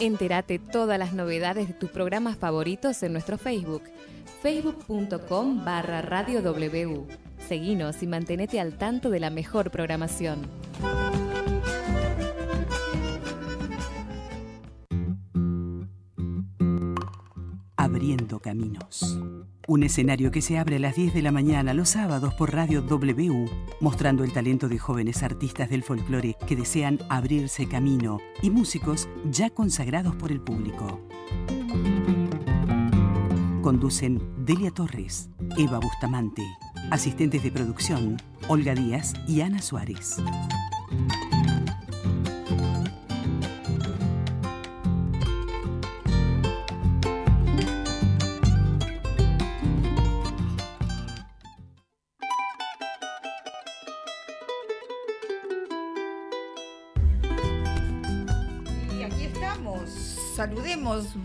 Entérate todas las novedades de tus programas favoritos en nuestro Facebook, facebook.com barra Radio W. Seguinos y mantenete al tanto de la mejor programación. Caminos. Un escenario que se abre a las 10 de la mañana los sábados por Radio W, mostrando el talento de jóvenes artistas del folclore que desean abrirse camino y músicos ya consagrados por el público. Conducen Delia Torres, Eva Bustamante, asistentes de producción, Olga Díaz y Ana Suárez.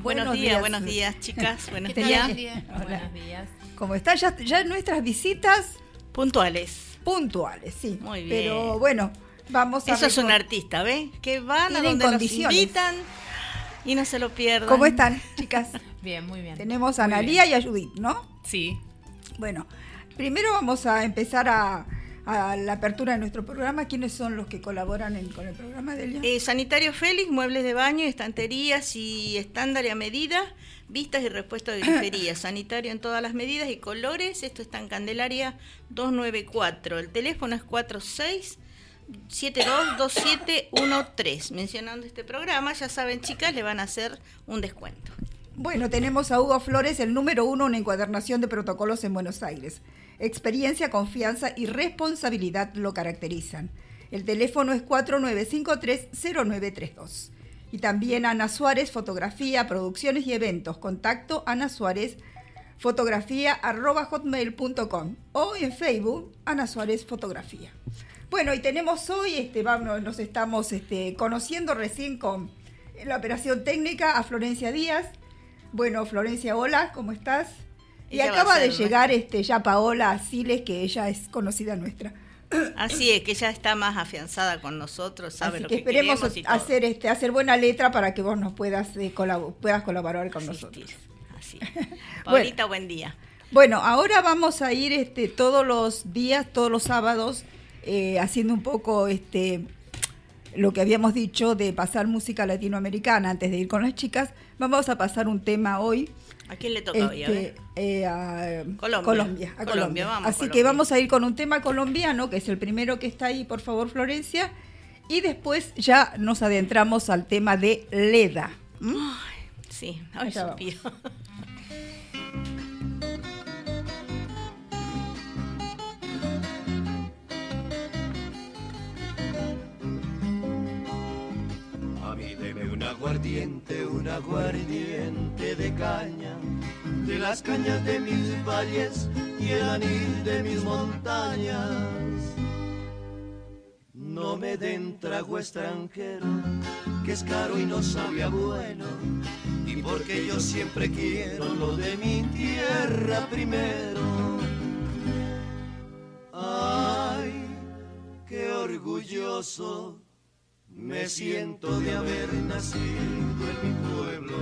Buenos, días, buenos días, chicas. Buenos ¿Qué días. Buenos días. ¿Cómo están? Ya, ya nuestras visitas Puntuales. puntuales, sí. Muy bien. Pero bueno, vamos a Eso es un artista, ¿ves? Que van a donde los invitan y no se lo pierdan. ¿Cómo están, chicas? Bien, muy bien. Tenemos a Analía y a Judith, ¿no? Sí. Bueno, primero vamos a empezar a, a la apertura de nuestro programa. ¿Quiénes son los que colaboran en- con el programa de Eh, Sanitario Félix, muebles de baño, estanterías y estándar y a medida, vistas y repuestos de grifería. Sanitario en todas las medidas y colores. Esto está en Candelaria 294. El teléfono es 46 722713. Mencionando este programa, ya saben, chicas, le van a hacer un descuento. Bueno, tenemos a Hugo Flores, el número uno en encuadernación de protocolos en Buenos Aires. Experiencia, confianza y responsabilidad lo caracterizan. El teléfono es 4953-0932. Y también Ana Suárez, fotografía, producciones y eventos. Contacto Ana Suárez, fotografía arroba hotmail.com o en Facebook Ana Suárez Fotografía. Bueno, y tenemos hoy, este, vamos, nos estamos este, conociendo recién con la operación técnica a Florencia Díaz. Bueno, Florencia, hola, ¿cómo estás? Y Ella acaba de llegar este, ya Paola Siles, que ella es conocida nuestra. Así es, que ya está más afianzada con nosotros, sabe Así lo que que, esperemos y hacer este hacer buena letra para que vos nos puedas eh, puedas colaborar con nosotros. Así. es. Paulita, buen día. Bueno, ahora vamos a ir este, todos los días, todos los sábados, eh, haciendo un poco este lo que habíamos dicho de pasar música latinoamericana antes de ir con las chicas. Vamos a pasar un tema hoy. ¿A quién le toca hoy? A este, ver. eh, a Colombia. Colombia, a Colombia, Colombia. vamos, Así que vamos a ir con un tema colombiano, que es el primero que está ahí, por favor, Florencia. Y después ya nos adentramos al tema de Leda. ¿m? Sí, ay, Allá vamos. suspiro. Aguardiente, un aguardiente de caña, de las cañas de mis valles y el anil de mis montañas. No me den trago extranjero, que es caro y no sabe bueno, y porque yo siempre quiero lo de mi tierra primero. Ay, qué orgulloso me siento de haber nacido en mi pueblo.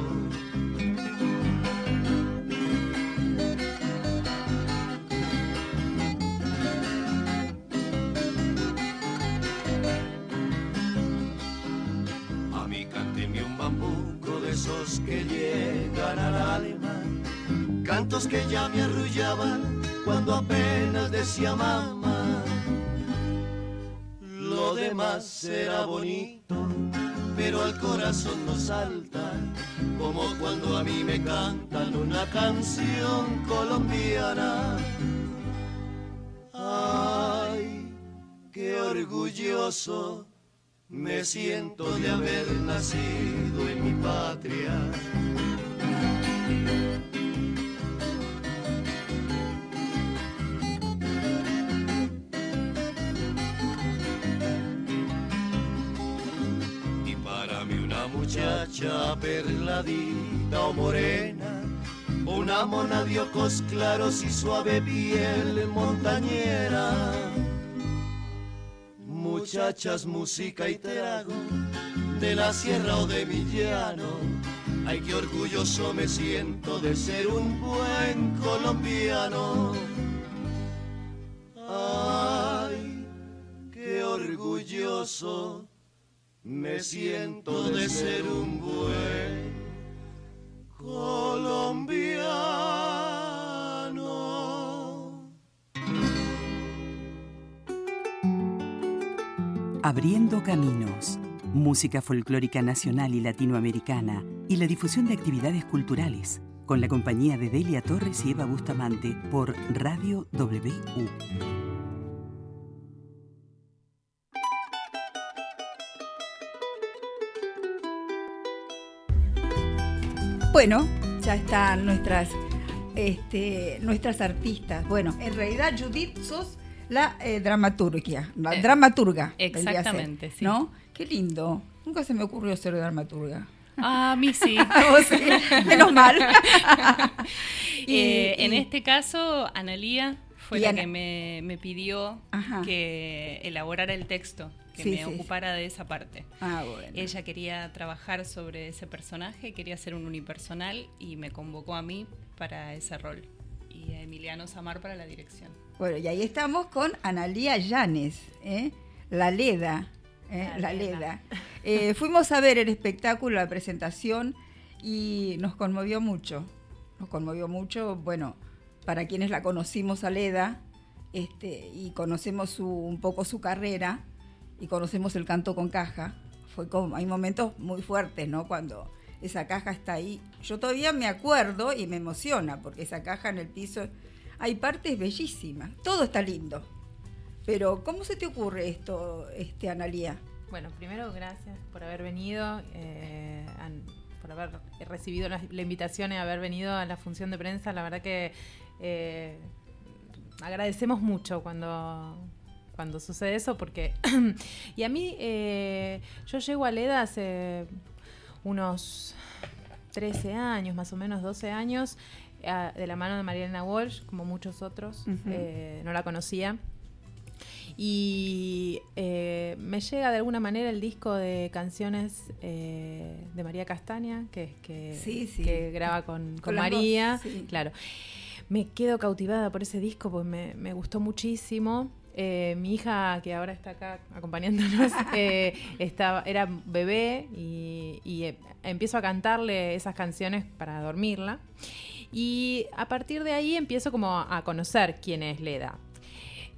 A mí cánteme un bambuco de esos que llegan al alma, cantos que ya me arrullaban cuando apenas decía mamá. Demás será bonito, pero al corazón no salta, como cuando a mí me cantan una canción colombiana. Ay, qué orgulloso me siento de haber nacido en mi patria. Muchacha perladita o morena, una mona de ojos claros y suave piel montañera. Muchachas, música y trago, de la sierra o de mi llano. Ay, qué orgulloso me siento de ser un buen colombiano. Ay, qué orgulloso me siento de ser un buen colombiano. Abriendo Caminos, música folclórica nacional y latinoamericana y la difusión de actividades culturales, con la compañía de Delia Torres y Eva Bustamante por Radio WU. Bueno, ya están nuestras, este, nuestras artistas. Bueno, en realidad Judith sos la eh, dramaturgia, la Eh, dramaturga. ser, exactamente, sí. ¿No? Qué lindo. Nunca se me ocurrió ser dramaturga. A mí sí. Menos mal. Y- Eh, en este caso, Analía fue la Ana- que me, me pidió Ajá. que elaborara el texto, que Sí, me sí, ocupara de esa parte. Ah, bueno. Ella quería trabajar sobre ese personaje, quería ser un unipersonal y me convocó a mí para ese rol y a Emiliano Samar para la dirección. Bueno, y ahí estamos con Analía Llanes, ¿eh? la Leda. ¿eh? La La Leda. Leda. Eh, fuimos a ver el espectáculo, la presentación, y nos conmovió mucho. Nos conmovió mucho, bueno, para quienes la conocimos a Leda, este, y conocemos su- un poco su carrera, y conocemos el canto con caja, fue como, hay momentos muy fuertes, ¿no? Cuando esa caja está ahí. Yo todavía me acuerdo y me emociona, porque esa caja en el piso, hay partes bellísimas, todo está lindo. Pero, ¿cómo se te ocurre esto, este, Analía? Bueno, primero gracias por haber venido, eh, por haber recibido la, la invitación y haber venido a la función de prensa. La verdad que eh, agradecemos mucho cuando, cuando sucede eso porque... y a mí, eh, yo llego a Leda hace unos 13 años, más o menos 12 años, a- de la mano de Marielena Walsh, como muchos otros. Eh, no la conocía. Y eh, me llega de alguna manera el disco de canciones eh, de María Castaña, que, que, Sí, sí. que graba con, con María. sí. Claro. Me quedo cautivada por ese disco, pues me, me gustó muchísimo. Eh, mi hija, que ahora está acá acompañándonos, eh, estaba, era bebé y, y, eh, empiezo a cantarle esas canciones para dormirla. Y a partir de ahí empiezo como a conocer quién es Leda.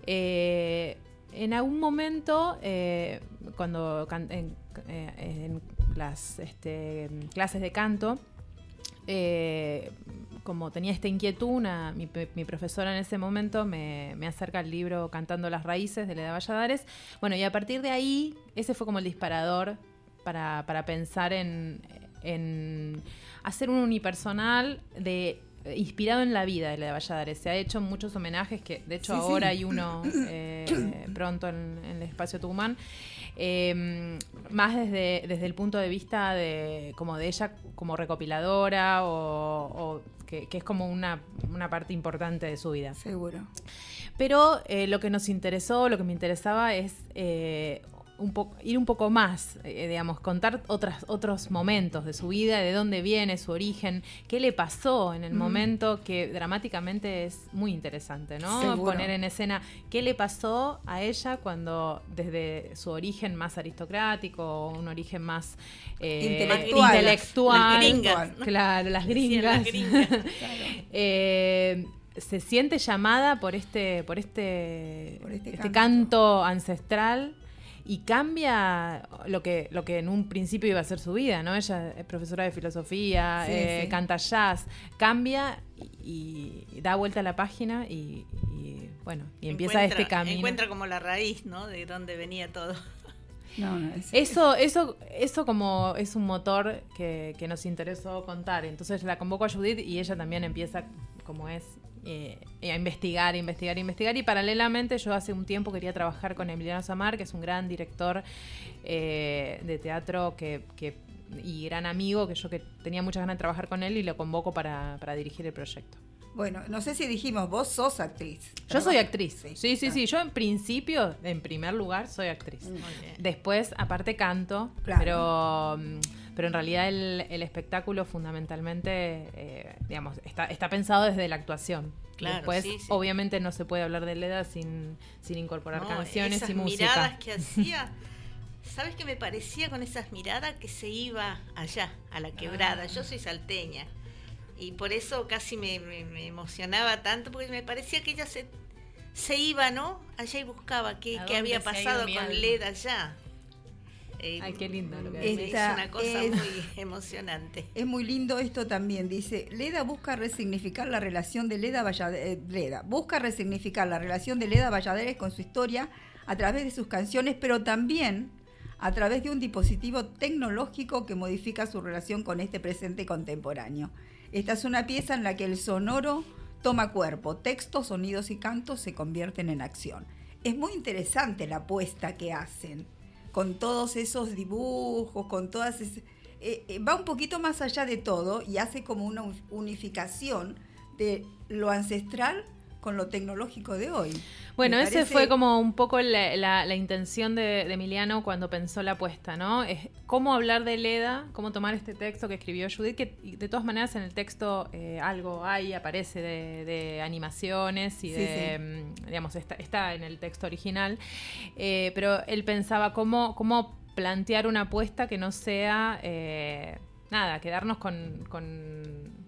En algún momento, cuando can- en, en las este, clases de canto, como tenía esta inquietud, una- mi, profesora en ese momento me, me acerca el libro Cantando las Raíces de Leda Valladares. Bueno, y a partir de ahí, ese fue como el disparador para, para pensar en, en hacer un unipersonal de inspirado en la vida de Leda Valladares. Se ha hecho muchos homenajes, que de hecho Sí, sí. ahora hay uno eh, pronto en, en el espacio Tucumán. Eh, más desde, desde el punto de vista de como de ella como recopiladora o, o que, que es como una, una parte importante de su vida. Seguro. Pero eh, lo que nos interesó, lo que me interesaba es eh, un ir un poco más, eh, digamos, contar otras, otros momentos de su vida, de dónde viene, su origen, qué le pasó en el Mm. momento, que dramáticamente es muy interesante, ¿no? Seguro. Poner en escena qué le pasó a ella cuando desde su origen más aristocrático, un origen más eh, Intelectual. intelectual, Las gringas, ¿no? claro, las gringas, las gringas. eh, se siente llamada por este, por este, Por este este canto. canto ancestral y cambia lo que, lo que en un principio iba a ser su vida, ¿no? Ella es profesora de filosofía, Sí, eh, sí. canta jazz, cambia y, y da vuelta a la página y, y, bueno, y empieza Encuentra- este camino. Encuentra como la raíz, ¿no? De dónde venía todo. No, no, es- Eso, eso, eso como es un motor que, que nos interesó contar. Entonces la convoco a Judith y ella también empieza, como es, eh, a investigar, investigar, investigar. Y paralelamente yo hace un tiempo quería trabajar con Emiliano Samar, que es un gran director eh, de teatro que, que- y gran amigo, que yo que tenía muchas ganas de trabajar con él y lo convoco para, para dirigir el proyecto. Bueno, no sé si dijimos, vos sos actriz. Yo soy actriz. Sí, sí, sí, claro. Yo en principio, en primer lugar, soy actriz. Muy bien. Después, aparte, canto, Claro. pero, mm, pero en realidad el, el espectáculo fundamentalmente, eh, digamos, está, está pensado desde la actuación. Claro, Después, sí, sí. obviamente, no se puede hablar de Leda sin, sin incorporar No, canciones esas y música. miradas que hacía. ¿Sabes qué me parecía con esas miradas? Que se iba allá, a la quebrada. Yo soy salteña. Y por eso casi me, me- me emocionaba tanto, porque me parecía que ella se, se iba, ¿no? Allá y buscaba qué, ¿A qué había pasado con? Leda allá. Eh, Ay, qué lindo lo que Esta una cosa es- muy emocionante. Es muy lindo esto también, dice, Leda busca resignificar la relación de Leda Valladares, Leda, busca resignificar la relación de Leda Valladares con su historia a través de sus canciones, pero también a través de un dispositivo tecnológico que modifica su relación con este presente contemporáneo. Esta es una pieza en la que el sonoro toma cuerpo, textos, sonidos y cantos se convierten en acción. Es muy interesante la apuesta que hacen con todos esos dibujos, con todas esas... eh, eh, va un poquito más allá de todo y hace como una uni- unificación de lo ancestral con lo tecnológico de hoy. Bueno, ese parece- fue como un poco la, la- la intención de, de Emiliano cuando pensó la apuesta, ¿no? Es cómo hablar de Leda, cómo tomar este texto que escribió Judith, que de todas maneras en el texto eh, algo hay, aparece de, de animaciones y Sí, de, mm, digamos, está, está en el texto original, Eh, pero él pensaba cómo, cómo plantear una apuesta que no sea, eh, nada, quedarnos con... con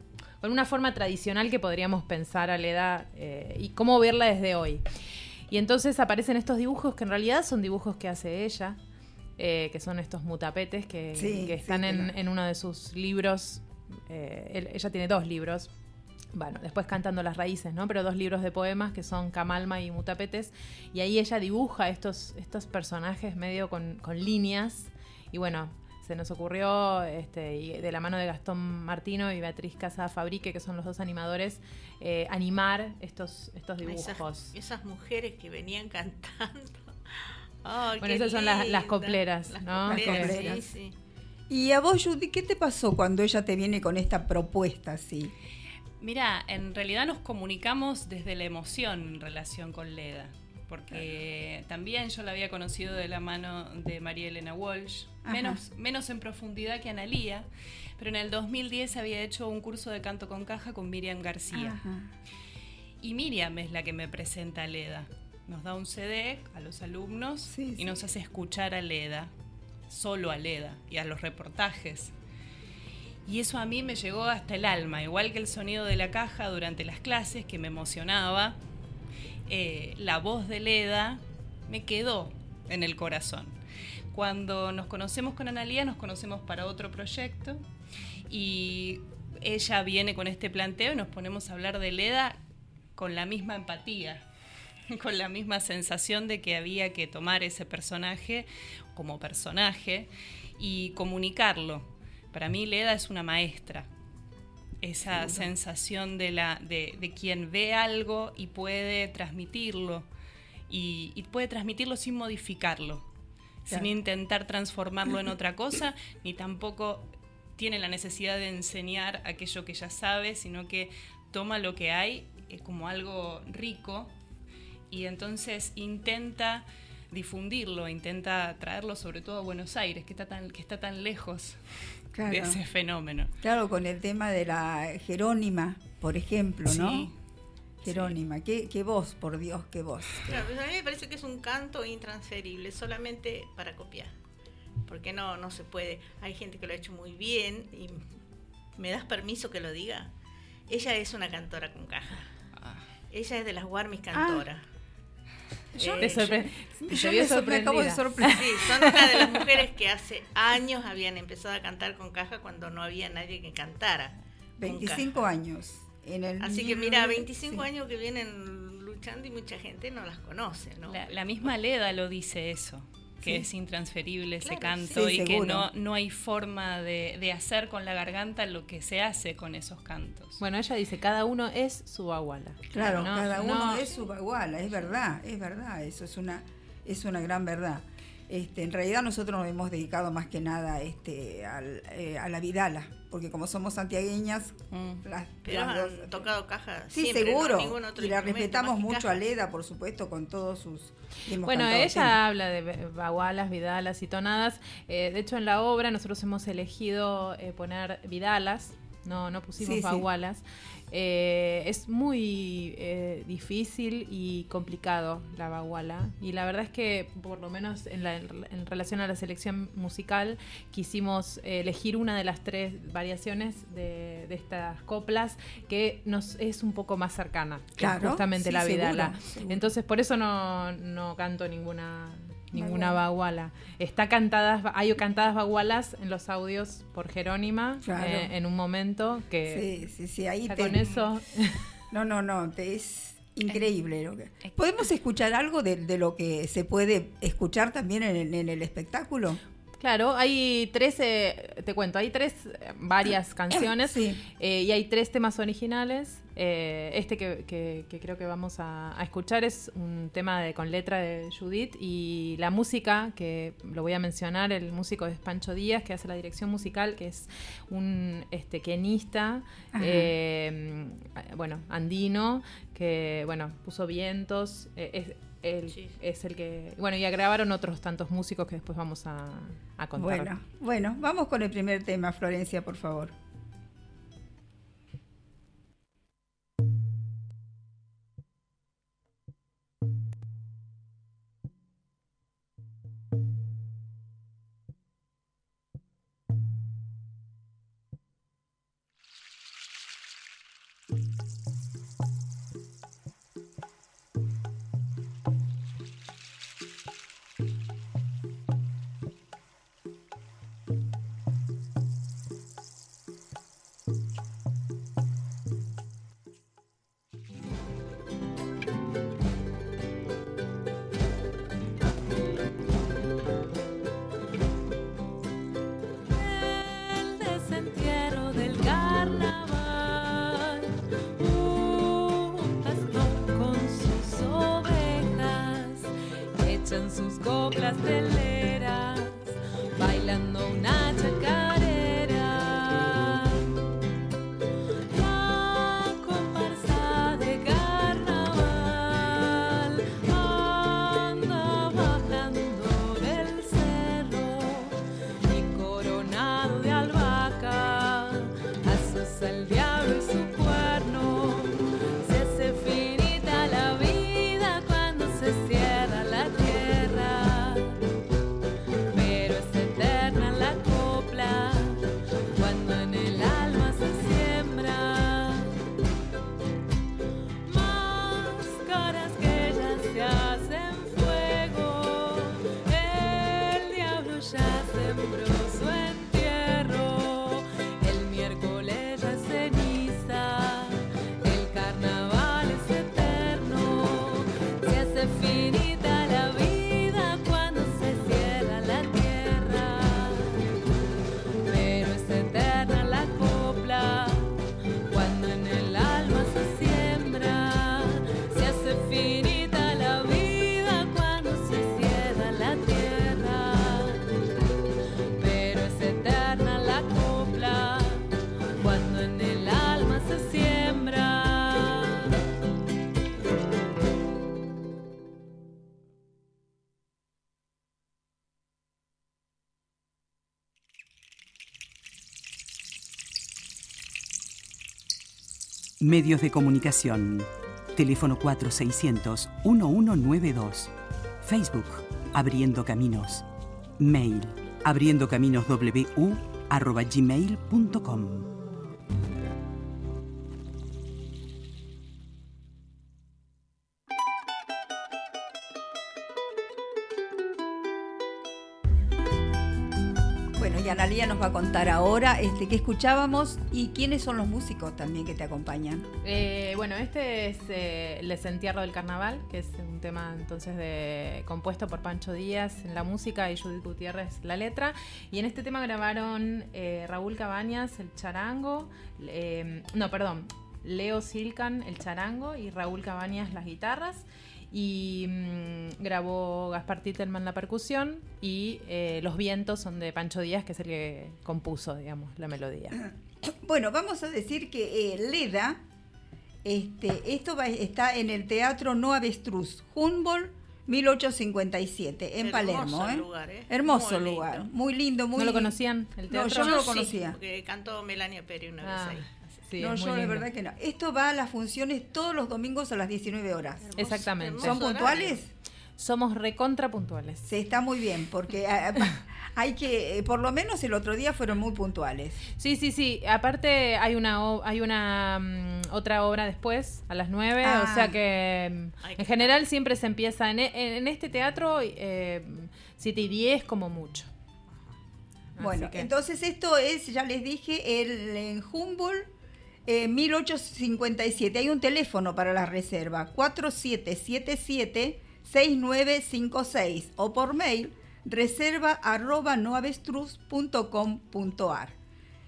con una forma tradicional que podríamos pensar a Leda eh, y cómo verla desde hoy. Y entonces aparecen estos dibujos que en realidad son dibujos que hace ella, eh, que son estos mutapetes que, Sí, que sí, están en, la- en uno de sus libros. eh, él- ella tiene dos libros. Bueno, después cantando las raíces, ¿no? Pero dos libros de poemas que son Camalma y Mutapetes. Y ahí ella dibuja estos, estos personajes medio con, con líneas. Y bueno, se nos ocurrió, este, y de la mano de Gastón Martino y Beatriz Casa Fabrique, que son los dos animadores, eh, animar estos, estos dibujos. Esas, esas mujeres que venían cantando. Ay, Bueno, qué esas son las- las copleras, Las ¿no? copleras, Las copleras. sí, sí. Y a vos, Judy, ¿qué te pasó cuando ella te viene con esta propuesta así? Mira, en realidad nos comunicamos desde la emoción en relación con Leda, porque también yo la había conocido de la mano de María Elena Walsh, Ajá. menos, menos en profundidad que Analía, pero en el 2010 había hecho un curso de canto con caja con Miriam García. Ajá. Y Miriam es la que me presenta a Leda. Nos da un CD a los alumnos Sí, y sí. nos hace escuchar a Leda, solo a Leda, y a los reportajes. Y eso a mí me llegó hasta el alma, igual que el sonido de la caja durante las clases, que me emocionaba. Eh, la voz de Leda me quedó en el corazón. Cuando nos conocemos con Analía, nos conocemos para otro proyecto y ella viene con este planteo y nos ponemos a hablar de Leda con la misma empatía, con la misma sensación de que había que tomar ese personaje como personaje y comunicarlo. Para mí Leda es una maestra. Esa sensación de, la, de, de quien ve algo y puede transmitirlo. Y, y puede transmitirlo sin modificarlo. Claro. Sin intentar transformarlo en otra cosa, ni tampoco tiene la necesidad de enseñar aquello que ya sabe, sino que toma lo que hay eh, como algo rico y entonces intenta difundirlo, intenta traerlo sobre todo a Buenos Aires, que está tan, que está tan lejos Claro. de ese fenómeno. Claro, con el tema de la Jerónima, por ejemplo, ¿no? Sí. Jerónima, qué, qué voz, por Dios, qué voz. Claro, pues a mí me parece que es un canto intransferible, solamente para copiar. Porque no, no se puede. Hay gente que lo ha hecho muy bien y me das permiso que lo diga. Ella es una cantora con caja. Ah. Ella es de las Warmis cantoras. Yo- Eh, sorpre- me, acabo de sorprender. Sí, son una de las mujeres que hace años habían empezado a cantar con caja cuando no había nadie que cantara. con 25 caja. años. En el Así que mira, 25 sí. años que vienen luchando y mucha gente no las conoce, ¿no? La, la misma Leda lo dice eso, que Sí. es intransferible ese canto sí, y que no, no hay forma de, de hacer con la garganta lo que se hace con esos cantos. Bueno, ella dice, cada uno es su baguala. Claro, No, cada uno no. es su baguala, es verdad, es verdad, eso es una, es una gran verdad. Este, en realidad nosotros nos hemos dedicado más que nada este, al, eh, a la vidala, porque como somos santiagueñas, Mm. las, Pero las han dos- tocado caja Sí, seguro. Otro y la respetamos mucho caja. a Leda, por supuesto, con todos sus... Bueno, ella siempre. habla de bagualas, vidalas y tonadas. Eh, de hecho, en la obra nosotros hemos elegido eh, poner vidalas, no, no pusimos Sí, sí. Eh, es muy eh, difícil y complicado la baguala. Y la verdad es que, por lo menos en, la- en relación a la selección musical, quisimos eh, elegir una de las tres variaciones de, de estas coplas que nos es un poco más cercana, Claro, justamente sí, la seguro, vidala. seguro. Entonces, por eso no, no canto ninguna ninguna Baguala. baguala. Está cantadas, hay cantadas bagualas en los audios por Jerónima Claro. eh, en un momento que Sí, sí, sí, ahí te- con eso No, no, no, te- es increíble. Lo que... ¿Podemos escuchar algo de, de lo que se puede escuchar también en el, en el espectáculo? Claro, hay tres, eh, te cuento, hay tres, eh, varias canciones Sí. eh, y hay tres temas originales. Eh, este que, que- que creo que vamos a, a escuchar es un tema de, con letra de Judith y la música, que lo voy a mencionar, el músico es Pancho Díaz, que hace la dirección musical, que es un este, quenista, eh, bueno, andino, que bueno, puso vientos, es, él Sí. es el que... Bueno, y grabaron otros tantos músicos que después vamos a, a contar. Bueno, bueno, vamos con el primer tema, Florencia, por favor. Medios de comunicación. Teléfono 4600-1192. Facebook. Abriendo Caminos. Mail. abriendocaminoswu@gmail.com. a contar ahora este, qué escuchábamos y quiénes son los músicos también que te acompañan. Eh, bueno, este es eh, El desentierro del carnaval, que es un tema entonces de, compuesto por Pancho Díaz en la música y Judith Gutiérrez la letra. Y en este tema grabaron eh, Raúl Cabañas, el charango, eh, no, perdón, Leo Silcan el charango y Raúl Cabañas las guitarras. Y mm, grabó Gaspar Titelman la percusión y eh, Los vientos son de Pancho Díaz, que es el que compuso, digamos, la melodía. Bueno, vamos a decir que eh, Leda, este, esto va- está en el Teatro No Avestruz, Humboldt 1857, en Hermoso Palermo. ¿eh? lugar, ¿eh? Hermoso Muy lugar, lindo. muy lindo, muy ¿No lo conocían? El No, teatro? yo no lo sí, conocía. porque cantó Melania Peri una Ah, vez ahí. Sí, no, yo de verdad que no. Esto va a las funciones todos los domingos a las 19 horas. Hermoso, Exactamente. ¿Son puntuales? Somos recontra puntuales. Se está muy bien, porque ah, ah, hay que, eh, por lo menos el otro día fueron muy puntuales. Sí, sí, sí. Aparte hay una hay una mm, otra obra después a las 9, Ah. o sea que mm, en general siempre se empieza en, e- en este teatro eh, 7 y 10 como mucho. Bueno, que- entonces esto es, ya les dije, el en Humboldt eh, 1857. Hay un teléfono para la reserva, 4777-6956 o por mail reserva arroba noavestruz.com.ar.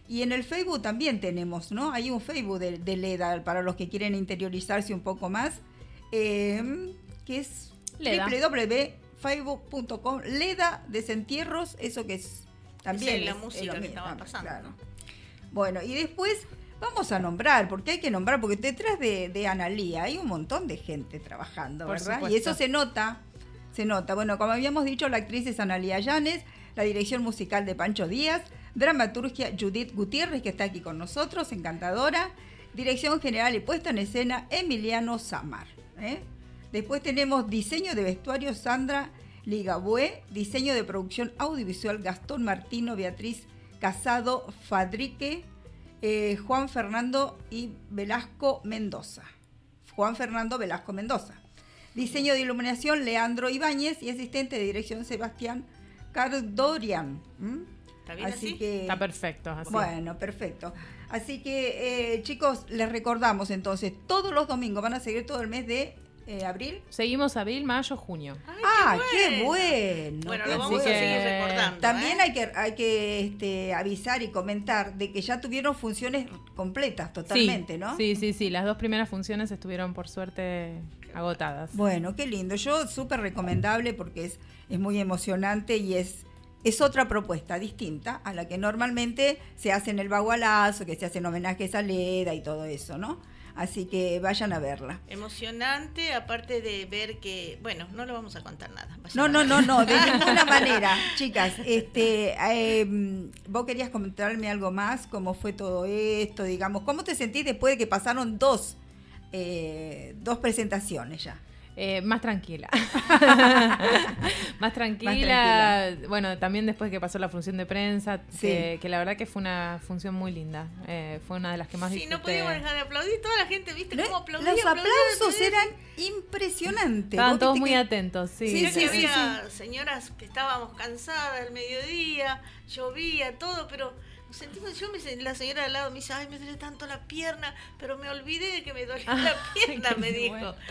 Y en el Facebook también tenemos, ¿no? Hay un Facebook de, de Leda para los que quieren interiorizarse un poco más, eh, que es www.facebook.com Leda Desentierros, eso que es también es la música es que mismo, estaba claro, pasando. Bueno, y después vamos a nombrar, porque hay que nombrar, porque detrás de, de Analía hay un montón de gente trabajando, Por ¿verdad? supuesto. Y eso se nota, se nota. Bueno, como habíamos dicho, la actriz es Analía Llanes, la dirección musical de Pancho Díaz, dramaturgia Judith Gutiérrez, que está aquí con nosotros, encantadora, dirección general y puesta en escena Emiliano Samar. ¿eh? Después tenemos diseño de vestuario Sandra Ligabue, diseño de producción audiovisual Gastón Martino, Beatriz Casado Fadrique, eh, Juan Fernando y Velasco Mendoza. Juan Fernando Velasco Mendoza. Diseño de iluminación Leandro Ibáñez y asistente de dirección Sebastián Cardorian. ¿m? ¿Está bien así? que Está perfecto. así. bueno, perfecto. Así que, eh, chicos, les recordamos entonces, todos los domingos van a seguir todo el mes de eh, abril. Seguimos abril, mayo, junio. Ay, ah, qué bueno. Bueno, qué lo vamos Así a seguir recordando. También ¿eh? hay que, hay que este, avisar y comentar de que ya tuvieron funciones completas totalmente, sí, ¿no? Sí, sí, sí. Las dos primeras funciones estuvieron por suerte agotadas. Bueno, qué lindo. Yo súper recomendable porque es, es muy emocionante y es, es otra propuesta distinta a la que normalmente se hace en el bagualazo, que se hacen homenajes a Leda y todo eso, ¿no? Así que vayan a verla. Emocionante, aparte de ver que, bueno, no lo vamos a contar nada. No, no, no, no, de ninguna manera. Chicas, este, eh, vos querías comentarme algo más, cómo fue todo esto, digamos, cómo te sentís después de que pasaron dos, eh, dos presentaciones ya. Eh, más tranquila. más tranquila. tranquila. Bueno, también después que pasó la función de prensa, Sí. que, que la verdad que fue una función muy linda. Eh, fue una de las que más Sí, no disfruté. podíamos dejar de aplaudir. Toda la gente, ¿viste ¿No? cómo aplaudía? Los aplausos aplaudía? eran impresionantes. Estaban todos muy que- atentos, sí. Sí, sí, que sí, había señoras que estábamos cansadas al mediodía, llovía, todo, pero sentimos, yo me, la señora de al lado me dice, ay, me duele tanto la pierna, pero me olvidé de que me dolía la pierna, qué me dijo. bueno.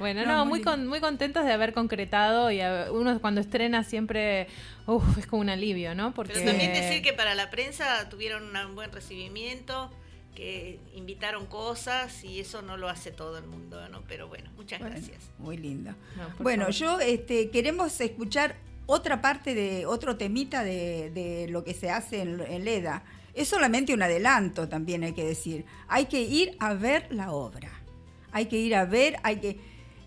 Bueno, No, no, muy con- muy contentos de haber concretado y a- uno cuando estrena siempre uf, es como un alivio, ¿no? Porque Pero también decir que para la prensa tuvieron un buen recibimiento, que invitaron cosas y eso no lo hace todo el mundo, ¿no? Pero bueno, muchas Bueno, gracias. Muy lindo. No, Bueno, favor. yo este, queremos escuchar otra parte de otro temita de, de lo que se hace en, en Leda. Es solamente un adelanto, también hay que decir. Hay que ir a ver la obra. Hay que ir a ver, hay que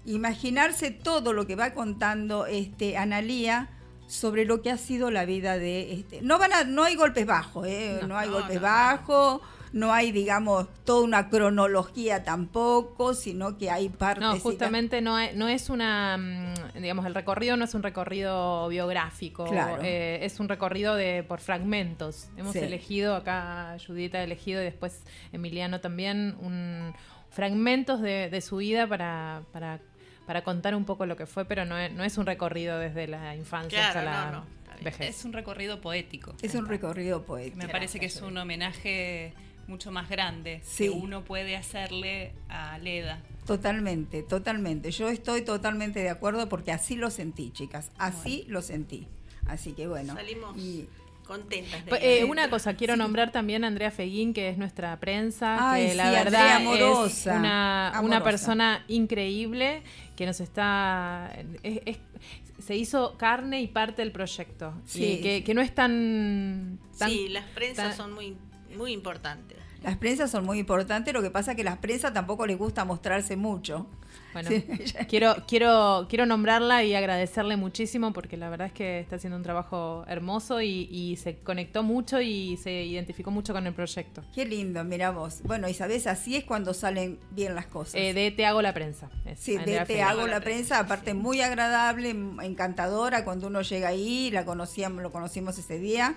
imaginarse todo lo que va contando este Analía sobre lo que ha sido la vida de este. No van a, no hay golpes bajos, ¿eh? no, No, hay no, golpes no. bajos, no hay, digamos, toda una cronología tampoco, sino que hay partes. No, justamente no, hay- no es una, mm, digamos, el recorrido no es un recorrido biográfico, Claro. eh, es un recorrido de por fragmentos. Hemos Sí. elegido, acá Judith ha elegido y después Emiliano también, un, fragmentos de, de su vida para, para, para contar un poco lo que fue, pero no es, no es un recorrido desde la infancia Claro, hasta la no, no, vejez. Es un recorrido poético. Es un recorrido poético. Me parece que es un homenaje mucho más grande Sí. que uno puede hacerle a Leda. Totalmente, totalmente. Yo estoy totalmente de acuerdo porque así lo sentí, chicas. Así lo sentí. Así que bueno. Salimos y contentas. de Pues, eh, una cosa, quiero nombrar también a Andrea Feguín, que es nuestra prensa, Ay, que la sí, verdad amorosa, es una, una persona increíble que nos está... es- es- se hizo carne y parte del proyecto. Sí. Y que, que no es tan... tan- Sí, las prensas tan- son muy, muy importantes. Las prensas son muy importantes, lo que pasa es que las prensas tampoco les gusta mostrarse mucho. Bueno, Sí. quiero, quiero, quiero nombrarla y agradecerle muchísimo porque la verdad es que está haciendo un trabajo hermoso y, y se conectó mucho y se identificó mucho con el proyecto. Qué lindo, mira vos. Bueno, y sabés, así es cuando salen bien las cosas. Eh, de Te hago la prensa. es Sí, de Te hago la prensa, aparte muy agradable, encantadora, cuando uno llega ahí, la conocíamos, lo conocimos ese día,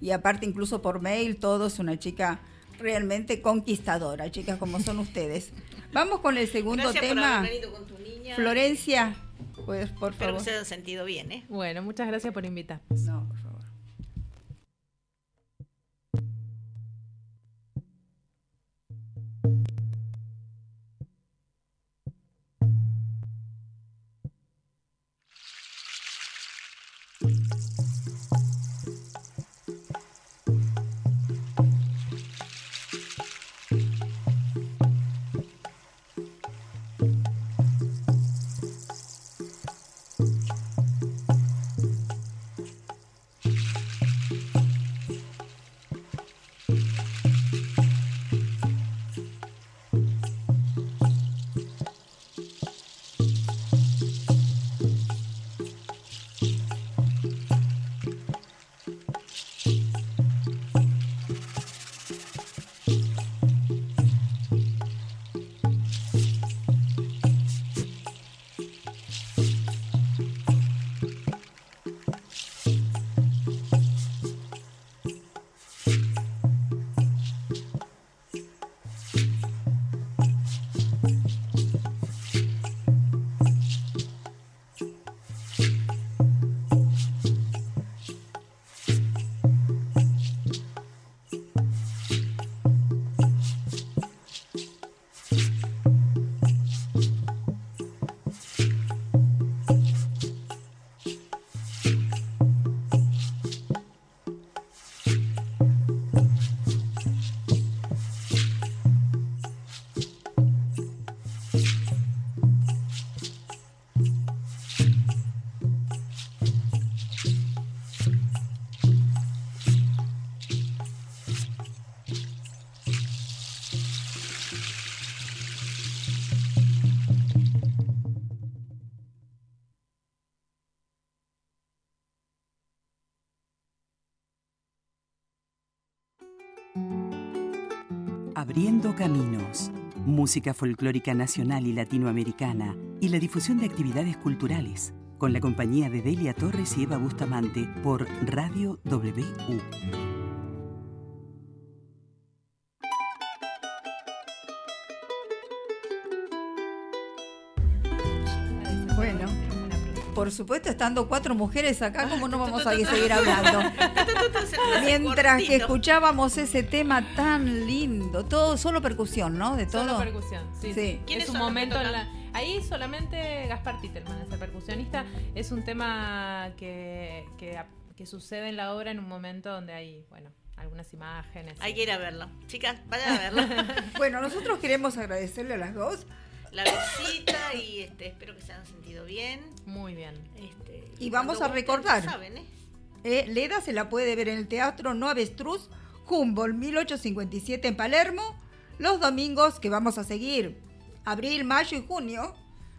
y aparte incluso por mail, todo es una chica realmente conquistadora, chicas como son ustedes. Vamos con el segundo Gracias por tema. haber venido con tu niña. Florencia, pues por Espero favor. que se hayan sentido bien, ¿eh? Bueno, muchas gracias por invitar. No, por favor. Abriendo Caminos, música folclórica nacional y latinoamericana y la difusión de actividades culturales, con la compañía de Delia Torres y Eva Bustamante por Radio WU. Por supuesto, estando cuatro mujeres acá, ¿cómo no vamos a seguir hablando? Mientras que escuchábamos ese tema tan lindo, todo solo percusión, ¿no? De todo. Solo percusión, sí. ¿Quiénes Es un momento en tocan? la... Ahí solamente Gaspar Titelman es el percusionista. Es un tema que, que, que sucede en la obra en un momento donde hay, bueno, algunas imágenes. Hay que ir a verlo. Chicas, vayan a verlo. Bueno, nosotros queremos agradecerle a las dos La visita y este, espero que se hayan sentido bien. Muy bien. Este, Y vamos a recordar. Saben, ¿eh? Eh, Leda se la puede ver en el Teatro No Avestruz, Humboldt 1857 en Palermo, los domingos que vamos a seguir, abril, mayo y junio,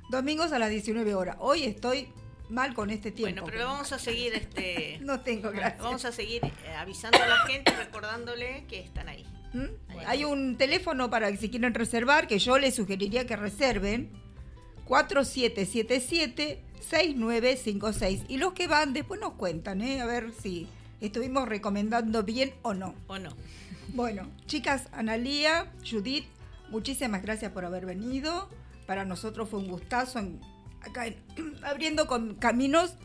domingos a las 19 horas. Hoy estoy mal con este tiempo. Bueno, pero vamos a seguir este. No tengo gracia. Vamos a seguir eh, avisando a la gente, recordándole que están ahí. ¿Mm? Hay un teléfono para que si quieren reservar, que yo les sugeriría que reserven, 4777-6956. Y los que van después nos cuentan, ¿eh? a ver si estuvimos recomendando bien o no. ¿O no? Bueno, chicas, Analía, Judith, muchísimas gracias por haber venido. Para nosotros fue un gustazo en- acá en- abriendo con caminos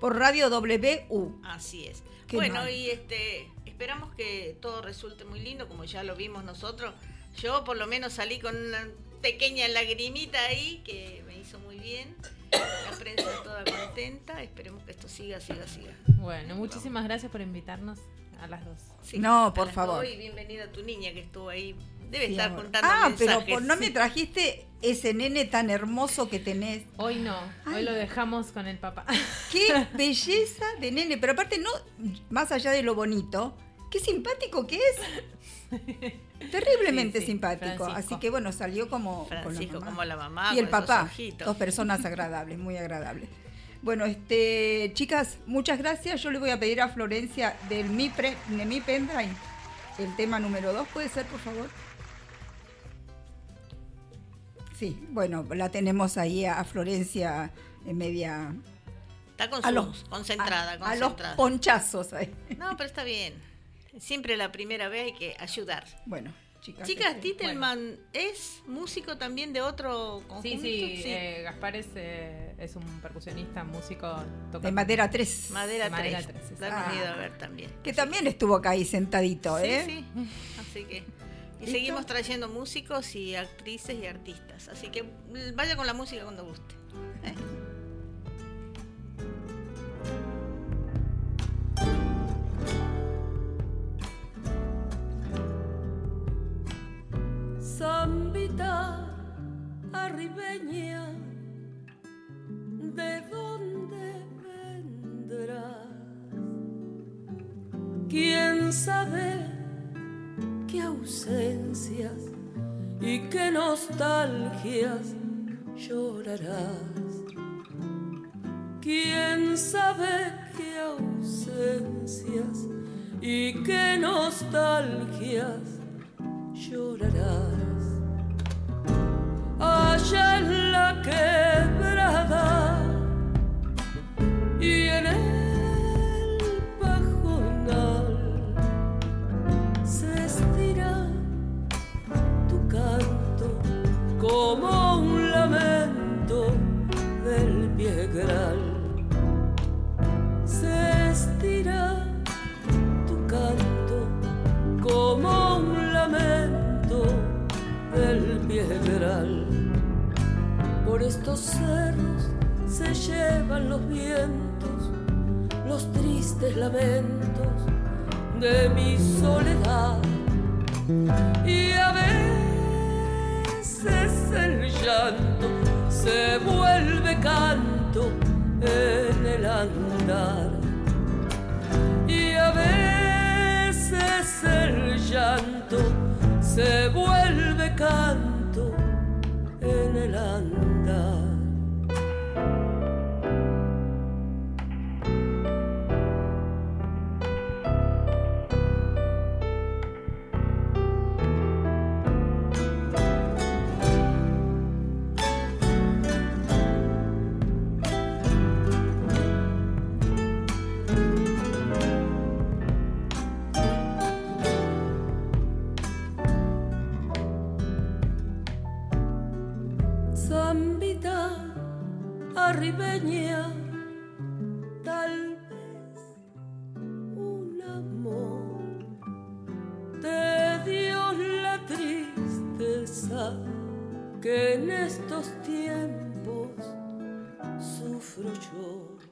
por Radio WU. Así es. Qué bueno, mal. y este esperamos que todo resulte muy lindo, como ya lo vimos nosotros. Yo por lo menos salí con una pequeña lagrimita ahí que me hizo muy bien. La prensa toda contenta. Esperemos que esto siga, siga, siga. Bueno, muchísimas gracias por invitarnos a las dos. Sí, No, por favor. Y bienvenida a tu niña que estuvo ahí. Debe Sí, estar amor. juntando Ah, pero mensajes. por- no me trajiste ese nene tan hermoso que tenés. Hoy no, Ay. hoy lo dejamos con el papá. Qué belleza de nene, pero aparte no, más allá de lo bonito, qué simpático que es. Terriblemente Sí, sí, simpático. Francisco. Así que bueno, salió como Francisco, con la mamá. como la mamá. y el papá. Dos personas agradables, muy agradables. Bueno, este, chicas, muchas gracias. Yo le voy a pedir a Florencia del mi, pre- de mi pendrive el tema número dos, ¿puede ser, por favor? Sí, bueno, la tenemos ahí a, Florencia en media Está con a sus, los, concentrada, a- a concentrada. los ponchazos ahí. No, pero está bien. Siempre la primera vez hay que ayudar. Bueno, chicas. Chicas, este, Titelman es músico también de otro conjunto. Sí, sí, eh, Gaspar es, eh, es un percusionista, músico, toca de Madera 3. Madera de Madera 3. tres, La Ah. hemos ido a ver también. Que también estuvo acá ahí sentadito, Sí, ¿eh? sí. Así que. Y ¿Listo? seguimos trayendo músicos y actrices y artistas. Así que vaya con la música cuando guste. ¿eh? Zambita arribeña, ¿de dónde vendrás? ¿Quién sabe qué ausencias y qué nostalgias llorarás? ¿Quién sabe qué ausencias y qué nostalgias llorarás? Allá en la quebrada Estos cerros se llevan los vientos, los tristes lamentos de mi soledad. Y a veces el llanto se vuelve canto en el andar. Y a veces el llanto se vuelve canto en el andar. Arribeña, tal vez un amor te dio la tristeza que en estos tiempos sufro yo.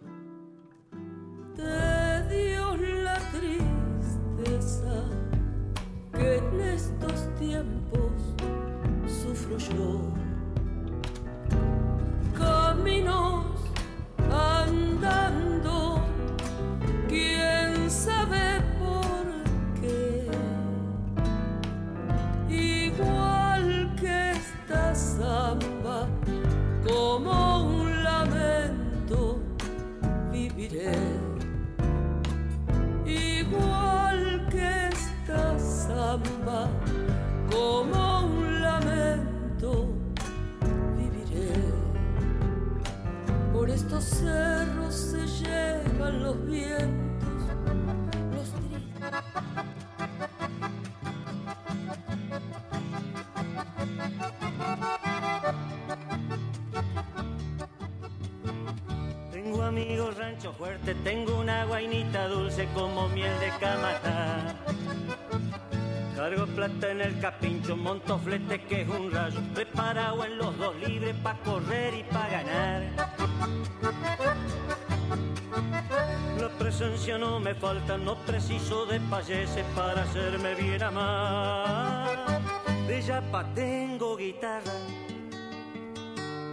No preciso de payeses para hacerme bien amar. De yapa tengo guitarra,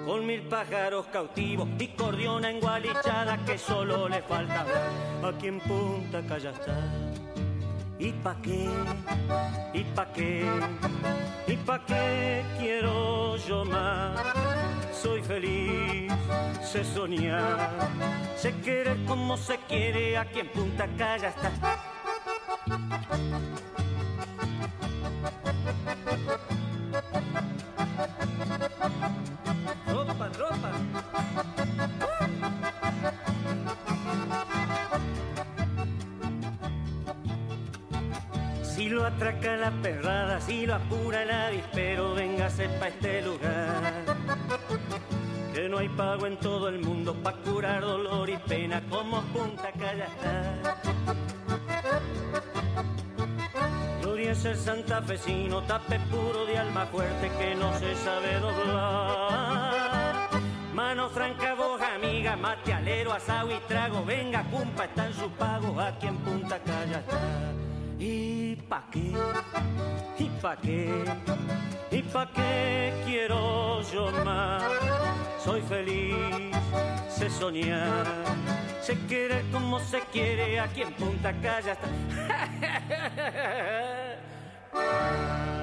con mil pájaros cautivos y cordiona engualichada que solo le falta hablar. Aquí en Punta Calla está. ¿Y pa' qué? ¿Y pa' qué? ¿Y pa' qué quiero yo más? Soy feliz, sé soñar, sé querer como se quiere, aquí en Punta Calla está. Ropa, ropa. Si lo atraca la perrada, si lo apura el avispero, véngase pa' este lugar. Que no hay pago en todo el mundo pa' curar dolor y pena como Punta Calla. Gloria es el santafesino, tape puro de alma fuerte que no se sabe doblar. Mano franca, voz amiga, mate alero, asado y trago, venga, cumpa, está en su pago, aquí en Punta Calla. ¿Y pa' qué? ¿Y pa' qué? ¿Y pa' qué quiero yo más? Soy feliz, sé soñar, sé querer como se quiere aquí en Punta Calla está.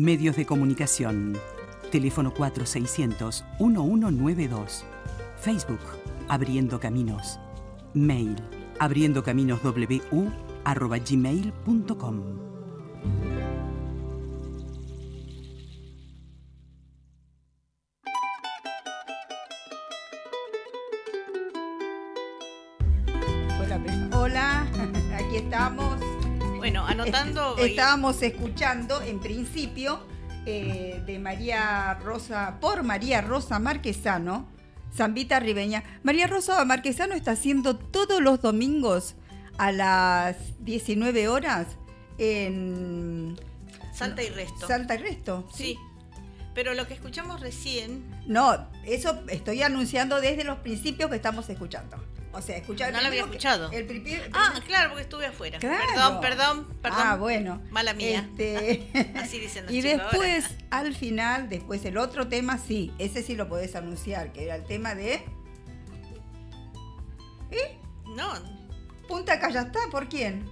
Medios de comunicación. Teléfono 4600-1192. Facebook. Abriendo Caminos. Mail. abriendocaminosw Estábamos escuchando, en principio, eh, de María Rosa, por María Rosa Marquesano, Zambita Ribeña. María Rosa Marquesano está haciendo todos los domingos a las 19 horas en Salta y resto. Salta y Resto. Sí. Pero lo que escuchamos recién. No, eso estoy anunciando desde los principios que estamos escuchando. O sea, escuchar No lo había escuchado. El pripi- Ah, claro, porque estuve afuera. Claro. Perdón, perdón, perdón. Ah, bueno. Mala mía. Este, Así dicen los y chicos después, ahora. al final, después el otro tema, sí, ese sí lo podés anunciar, que era el tema de No, Punta Callastá, ¿por quién?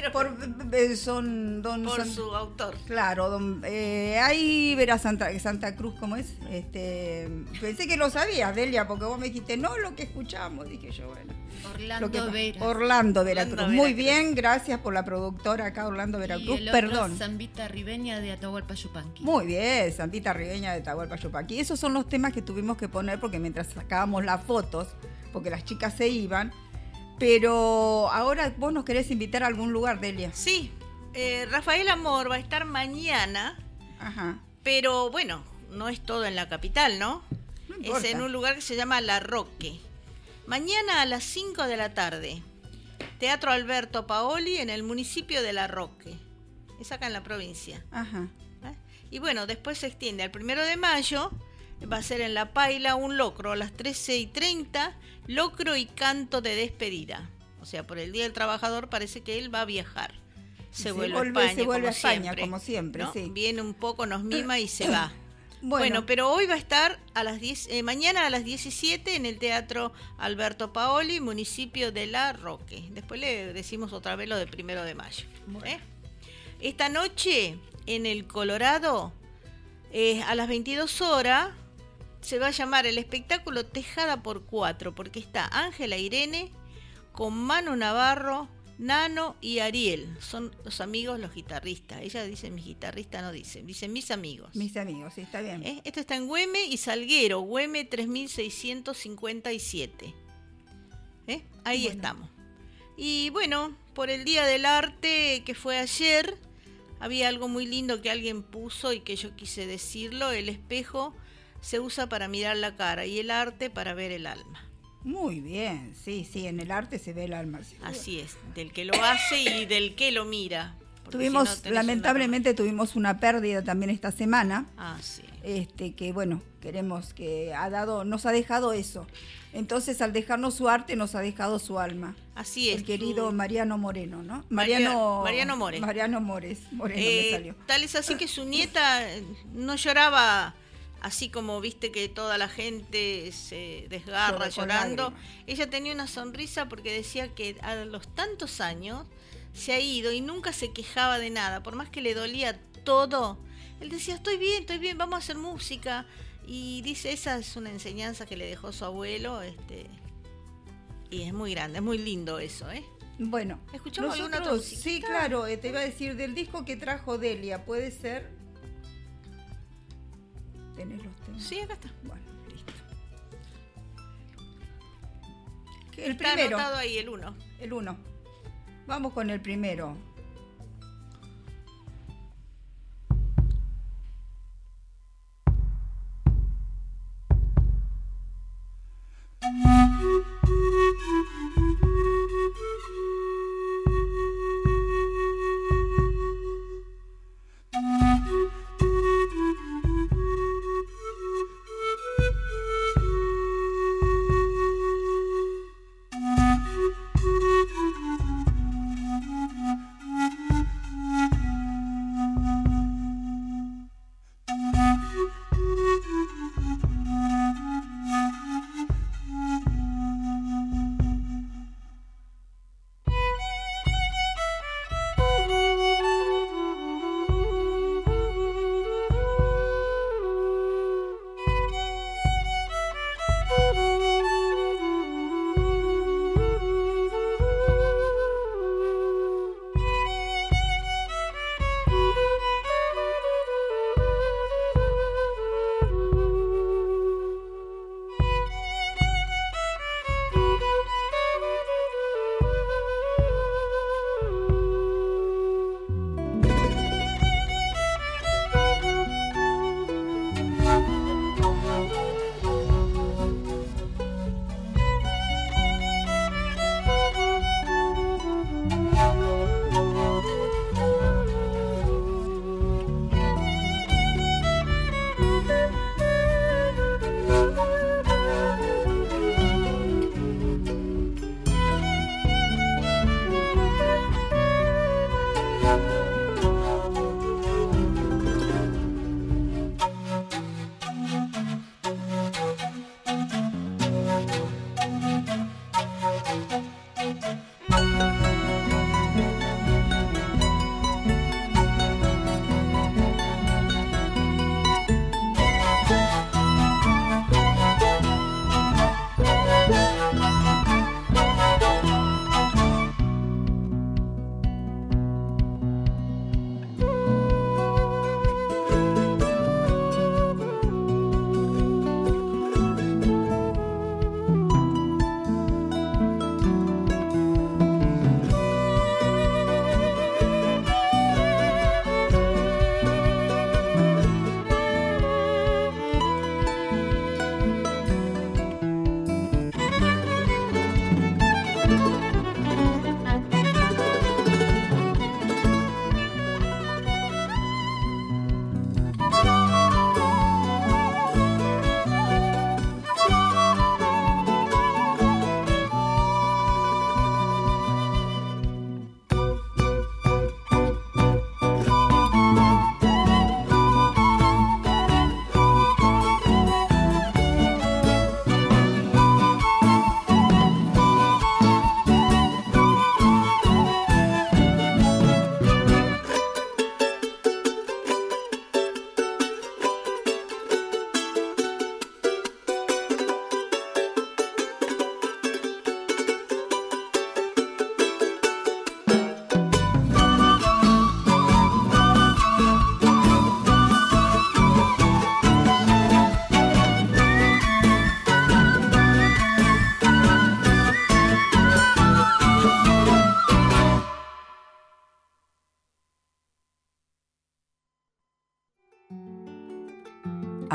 Pero Por eh, son don por son- su autor. Claro, don, eh, ahí verá Santa, Santa Cruz, ¿cómo es? Este, pensé que lo sabías, Delia, porque vos me dijiste, no, lo que escuchamos, dije yo, bueno. Orlando que- Vera. Orlando Veracruz. Orlando Muy Veracruz. bien, gracias por la productora acá, Orlando Veracruz. Y el otro, Perdón. Zambita Ribeña de Atahualpa Yupanqui. Muy bien, Santita Ribeña de Tahualpa Yupanqui. Esos son los temas que tuvimos que poner porque mientras sacábamos las fotos, porque las chicas se iban. Pero ahora vos nos querés invitar a algún lugar, Delia. Sí, eh, Rafael Amor va a estar mañana, Ajá. pero bueno, no es todo en la capital, ¿no? No es en un lugar que se llama La Roque. Mañana a las 5 de la tarde, Teatro Alberto Paoli en el municipio de La Roque. Es acá en la provincia. Ajá. ¿eh? Y bueno, después se extiende al primero de mayo, va a ser en La Paila un locro a las 13 y 30, locro y canto de despedida. O sea, por el Día del Trabajador parece que él va a viajar. Se, Se vuelve, a España, se vuelve como a España, siempre, como siempre, ¿no? sí. Viene un poco, nos mima y se va. Bueno, Bueno, pero hoy va a estar a las 10, eh, mañana a las 17 en el Teatro Alberto Paoli, municipio de La Roque. Después le decimos otra vez lo del primero de mayo. ¿eh? Esta noche en el Colorado, eh, a las 22 horas, se va a llamar el espectáculo Tejada por Cuatro, porque está Ángela Irene con Manu Navarro, Nano y Ariel. Son los amigos, los guitarristas. Ella dice mis guitarristas, no dicen, dicen mis amigos. mis amigos, sí, está bien. ¿Eh? Esto está en Güeme y Salguero, Güeme 3657. ¿Eh? Ahí Bueno. estamos. Y bueno, por el Día del Arte que fue ayer, había algo muy lindo que alguien puso y que yo quise decirlo. El espejo se usa para mirar la cara y el arte para ver el alma. Muy bien, sí, sí, en el arte se ve el alma. Así es, del que lo hace y del que lo mira. Tuvimos, si no tenés lamentablemente tuvimos una pérdida también esta semana. Ah, sí. este que bueno queremos que ha dado nos ha dejado eso entonces al dejarnos su arte nos ha dejado su alma Así es. el querido Mariano Moreno no Mariano Mariano Mores. Mariano Mores Moreno Eh, me salió tal es así que su nieta no lloraba así como viste que toda la gente se desgarra llorando. Ella tenía una sonrisa porque decía que a los tantos años se ha ido y nunca se quejaba de nada, por más que le dolía todo. Él decía, estoy bien, estoy bien, vamos a hacer música. Y dice, esa es una enseñanza que le dejó su abuelo, este, y es muy grande, es muy lindo eso, ¿eh? bueno ¿Escuchamos nosotros- sí claro eh, te iba a decir del disco que trajo Delia puede ser tenés los temas. Sí, acá está. bueno listo. El Está primero. anotado ahí el uno. el uno. Vamos con el primero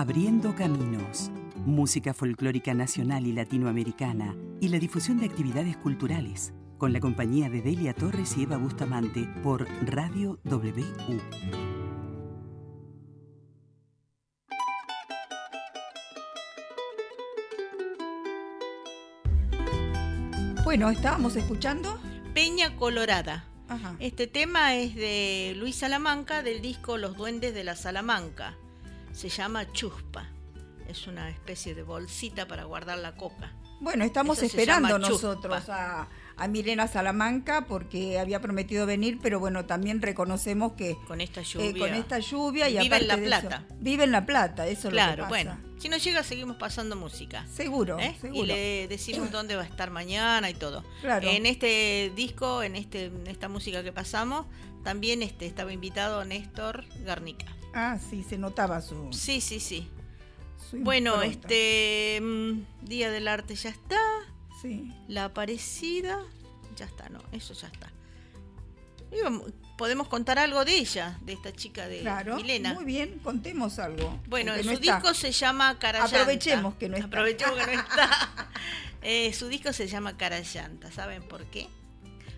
Abriendo Caminos, música folclórica nacional y latinoamericana y la difusión de actividades culturales, con la compañía de Delia Torres y Eva Bustamante por Radio WU. Bueno, estábamos escuchando. Peña Colorada. Ajá. Este tema es de Luis Salamanca del disco Los Duendes de la Salamanca. Se llama Chuspa. Es una especie de bolsita para guardar la coca. Bueno, estamos Eso esperando nosotros a, a Milena Salamanca porque había prometido venir, pero bueno, también reconocemos que Con esta eh, lluvia. con esta lluvia y Vive en La Plata. eso- vive en La Plata, eso Claro, es lo que bueno. pasa. Si no llega, seguimos pasando música. Seguro, ¿eh? seguro. Y le decimos dónde va a estar mañana y todo. Claro. En este disco, en este, en esta música que pasamos, también este, estaba invitado Néstor Garnica. Ah, sí, se notaba su. Sí, sí, sí. su Bueno, impronta. este mm, Día del Arte ya está. Sí. La Aparecida, ya está, no, eso ya está. Digo, podemos contar algo de ella, de esta chica de Claro, Milena. muy bien, contemos algo. Bueno, su no está. disco se llama Carayanta. Aprovechemos que no está. Aprovechemos que no está. Eh, su disco se llama Carayanta. ¿Saben por qué?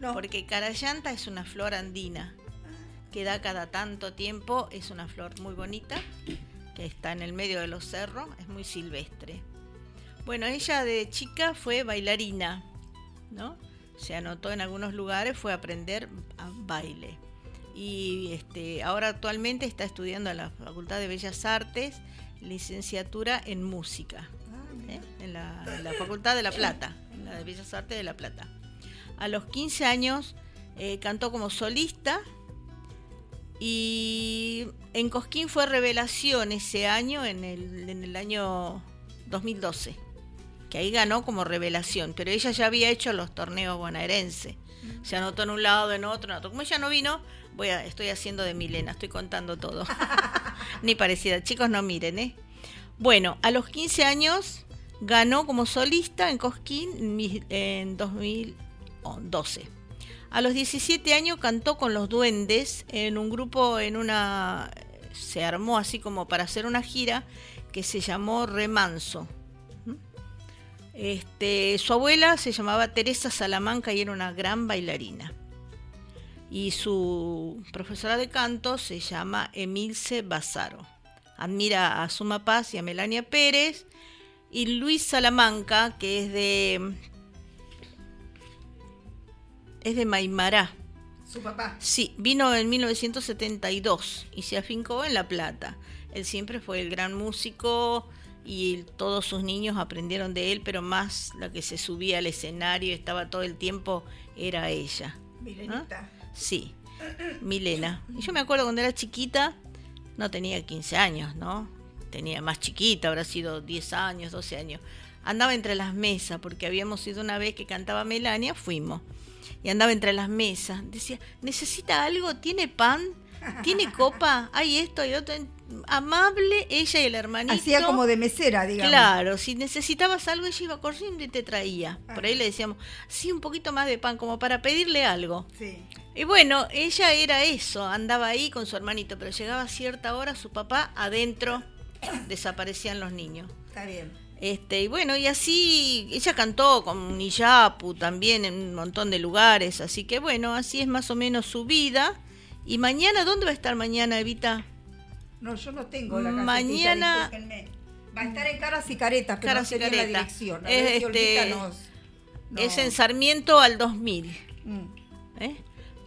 No. Porque Carayanta es una flor andina que da cada tanto tiempo. Es una flor muy bonita que está en el medio de los cerros. Es muy silvestre. Bueno, ella de chica fue bailarina, ¿no? Se anotó en algunos lugares, fue a aprender a baile. Y este, ahora actualmente está estudiando en la Facultad de Bellas Artes, licenciatura en música, ¿eh? en, la, Facultad de La Plata, en la de Bellas Artes de La Plata. A los 15 años eh, cantó como solista y en Cosquín fue revelación ese año, en el, en el año 2012, que ahí ganó como revelación, pero ella ya había hecho los torneos bonaerenses. Se anotó en un lado, en otro, en otro. Como ella no vino, voy a, estoy haciendo de Milena, estoy contando todo. Ni parecida. Chicos, no miren, ¿eh? Bueno, a los 15 años ganó como solista en Cosquín en mi- en 2012. A los 17 años cantó con los Duendes en un grupo, en una. Se armó así como para hacer una gira que se llamó Remanso. Este, su abuela se llamaba Teresa Salamanca y era una gran bailarina. Y su profesora de canto se llama Emilce Bazaro. Admira a Suma Paz y a Melania Pérez. Y Luis Salamanca, que es de. Es de Maimará. Su papá. Sí, vino en 1972 y se afincó en La Plata. Él siempre fue el gran músico y todos sus niños aprendieron de él, pero más la que se subía al escenario, estaba todo el tiempo, era ella. Milenita. Sí, Milena. Y yo me acuerdo cuando era chiquita, no tenía 15 años, ¿no? Tenía más chiquita, habrá sido 10 años, 12 años. Andaba entre las mesas, porque habíamos ido una vez que cantaba Melania, fuimos. Y andaba entre las mesas. Decía, ¿necesita algo? ¿Tiene pan? ¿Tiene copa? ¿Hay esto? ¿Hay otro? Amable, ella y el hermanito. Hacía como de mesera, digamos. Claro, si necesitabas algo, ella iba corriendo y te traía. Por ahí le decíamos, sí, un poquito más de pan, como para pedirle algo. Sí. Y bueno, ella era eso, andaba ahí con su hermanito, pero llegaba a cierta hora su papá adentro, desaparecían los niños. Está bien. Este, y bueno, y así ella cantó con Niyapu también en un montón de lugares, así que bueno, así es más o menos su vida. Y mañana, ¿dónde va a estar mañana, Evita? No, yo no tengo la Mañana-. Va a estar en Caras y Caretas, pero Caras no bien la dirección. A ver este, nos- Es en Sarmiento al 2000. Mm. ¿eh?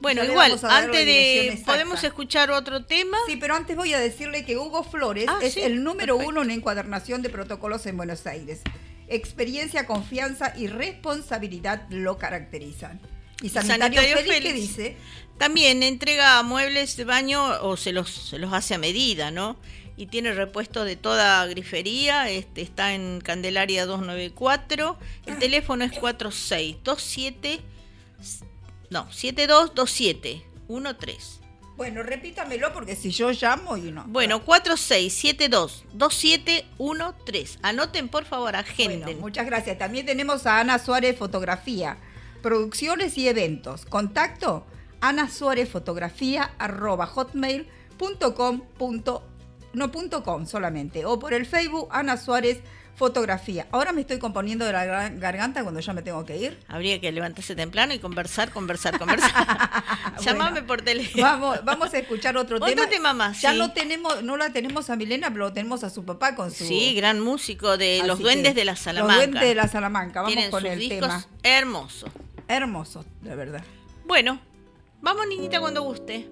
Bueno, Ya igual, antes de... exacta. ¿Podemos escuchar otro tema? Sí, pero antes voy a decirle que Hugo Flores Ah, es sí, el número perfecto. uno en encuadernación de protocolos en Buenos Aires. Experiencia, confianza y responsabilidad lo caracterizan. ¿Y Sanitario, Sanitario Félix, qué Félix. dice? También entrega muebles de baño o se los, se los hace a medida, ¿no? Y tiene repuesto de toda grifería, este, está en Candelaria 294, el teléfono es 4627, no, 722713. Bueno, repítamelo porque si yo llamo y no. Bueno, 46722713. Anoten, por favor, agenden. Bueno, muchas gracias. También tenemos a Ana Suárez Fotografía, producciones y eventos. Contacto Ana Suárez Fotografía arroba hotmail punto com punto- no punto com solamente o por el Facebook Ana Suárez Fotografía. Ahora me estoy componiendo de la gar- garganta cuando ya me tengo que ir. Habría que levantarse temprano y conversar, conversar, conversar. Llamame Bueno, por teléfono. Vamos, vamos a escuchar otro, Otro tema. tema más, Ya sí. no tenemos, no la tenemos a Milena, pero lo tenemos a su papá con su. Sí, gran músico de Los Duendes de la Salamanca. Los Duendes de la Salamanca. Vamos Tienen con sus el discos tema. hermosos. Hermoso, de verdad. Bueno, vamos niñita cuando guste.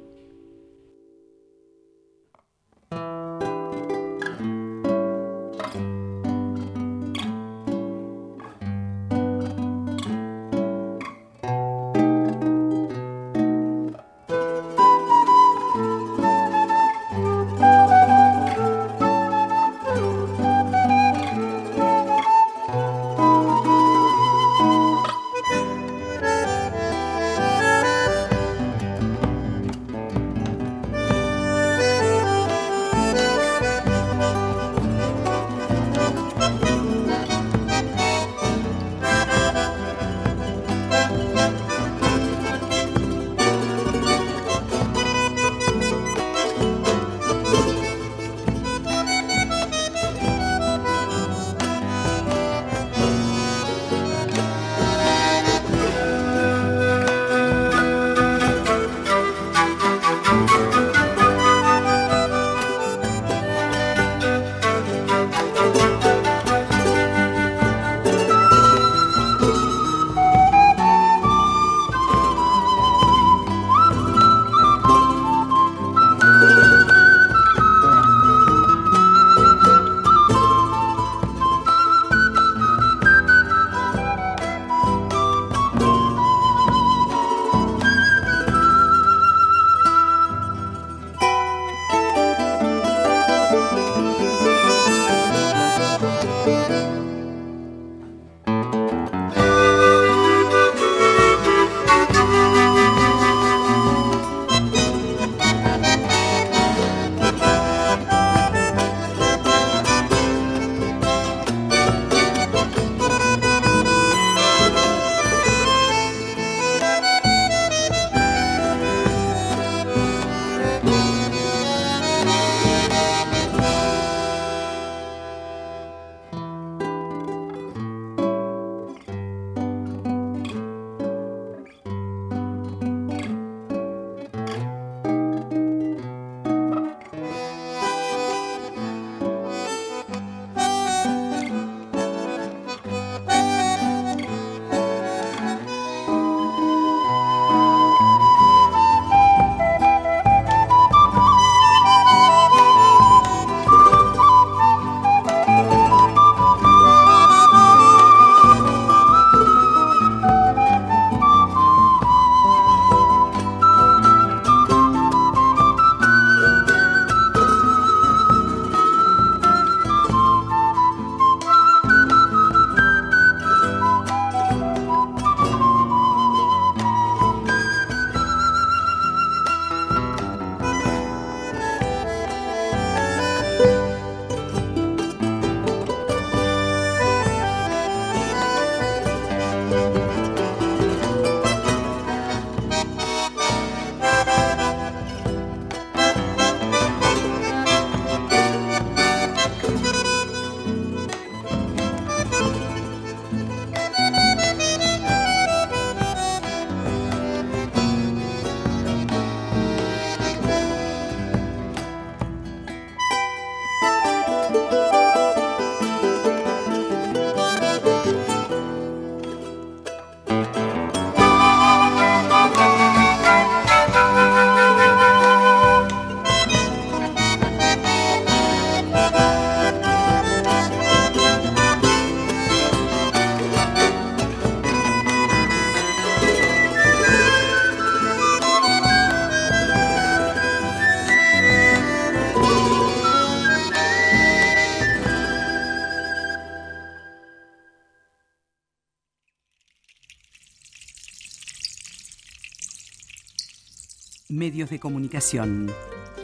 Medios de comunicación.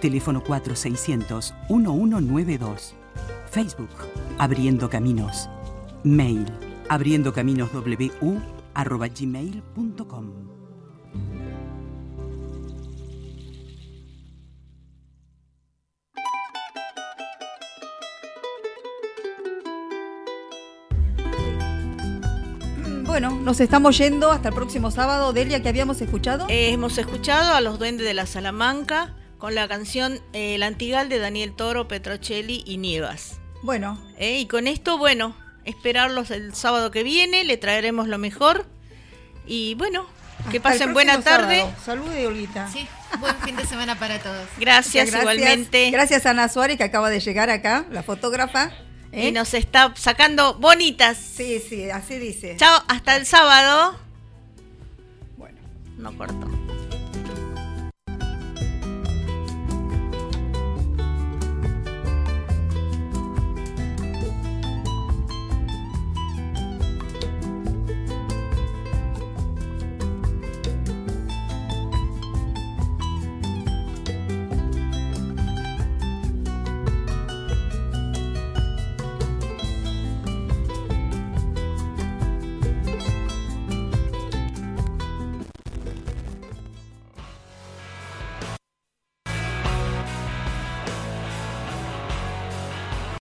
Teléfono 4600-1192. Facebook. Abriendo Caminos. Mail. abriendocaminosw.gmail.com nos estamos yendo hasta el próximo sábado. Delia, ¿qué habíamos escuchado? Eh, hemos escuchado a los Duendes de la Salamanca con la canción eh, El Antigal de Daniel Toro, Petrocelli y Nievas. Bueno, Eh, y con esto, bueno, esperarlos el sábado que viene, le traeremos lo mejor. Y bueno, que hasta pasen buena tarde. sábado. Salude, Olguita. Sí, buen fin de semana para todos. Gracias, igualmente. Gracias a Ana Suárez que acaba de llegar acá, la fotógrafa. ¿Eh? Y nos está sacando bonitas. Sí, sí, así dice. Chao, hasta el sábado. Bueno. No corto.